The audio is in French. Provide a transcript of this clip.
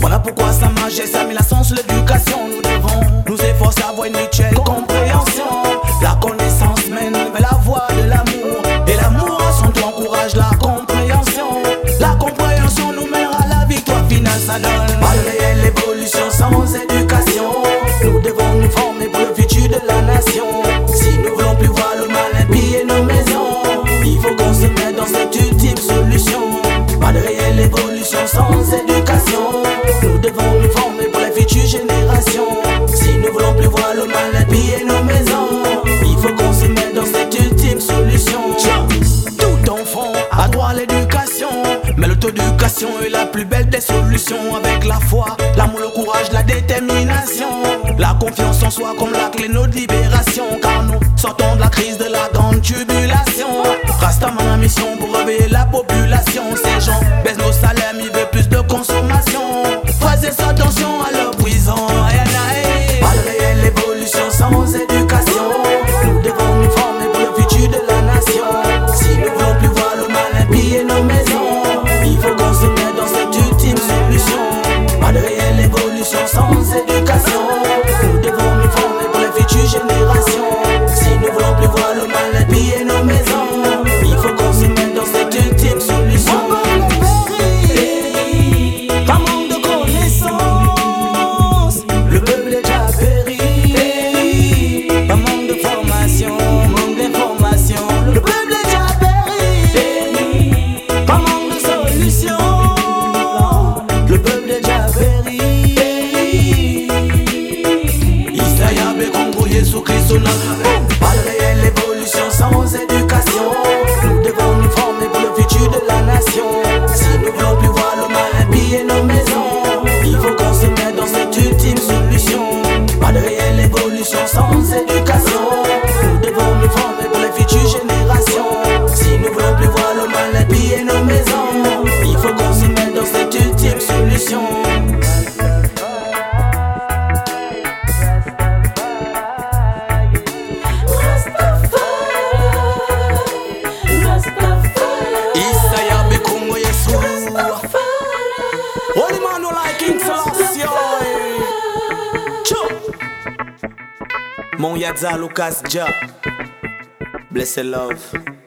Voilà pourquoi ça marche, ça met la sens le but. passion est la plus belle des solutions Avec la foi, l'amour, le courage, la détermination. La confiance en soi comme la clé de notre libération. Car nous sortons de la crise de la grande tribulation. Rasta ma mission pour réveiller la population. Ces gens Pas de réelle évolution sans éducation. Nous devons nous former pour le futur de la nation. Si nous voulons plus voir le mal et piller nos maisons, il faut qu'on se mette dans cette ultime solution. Pas de réelle évolution sans éducation. Nous devons nous former pour les futures générations. Si nous voulons plus voir le mal et piller nos maisons, il faut qu'on se mette dans cette ultime solution. Mon Yaza Lucas Ja. Blessed love.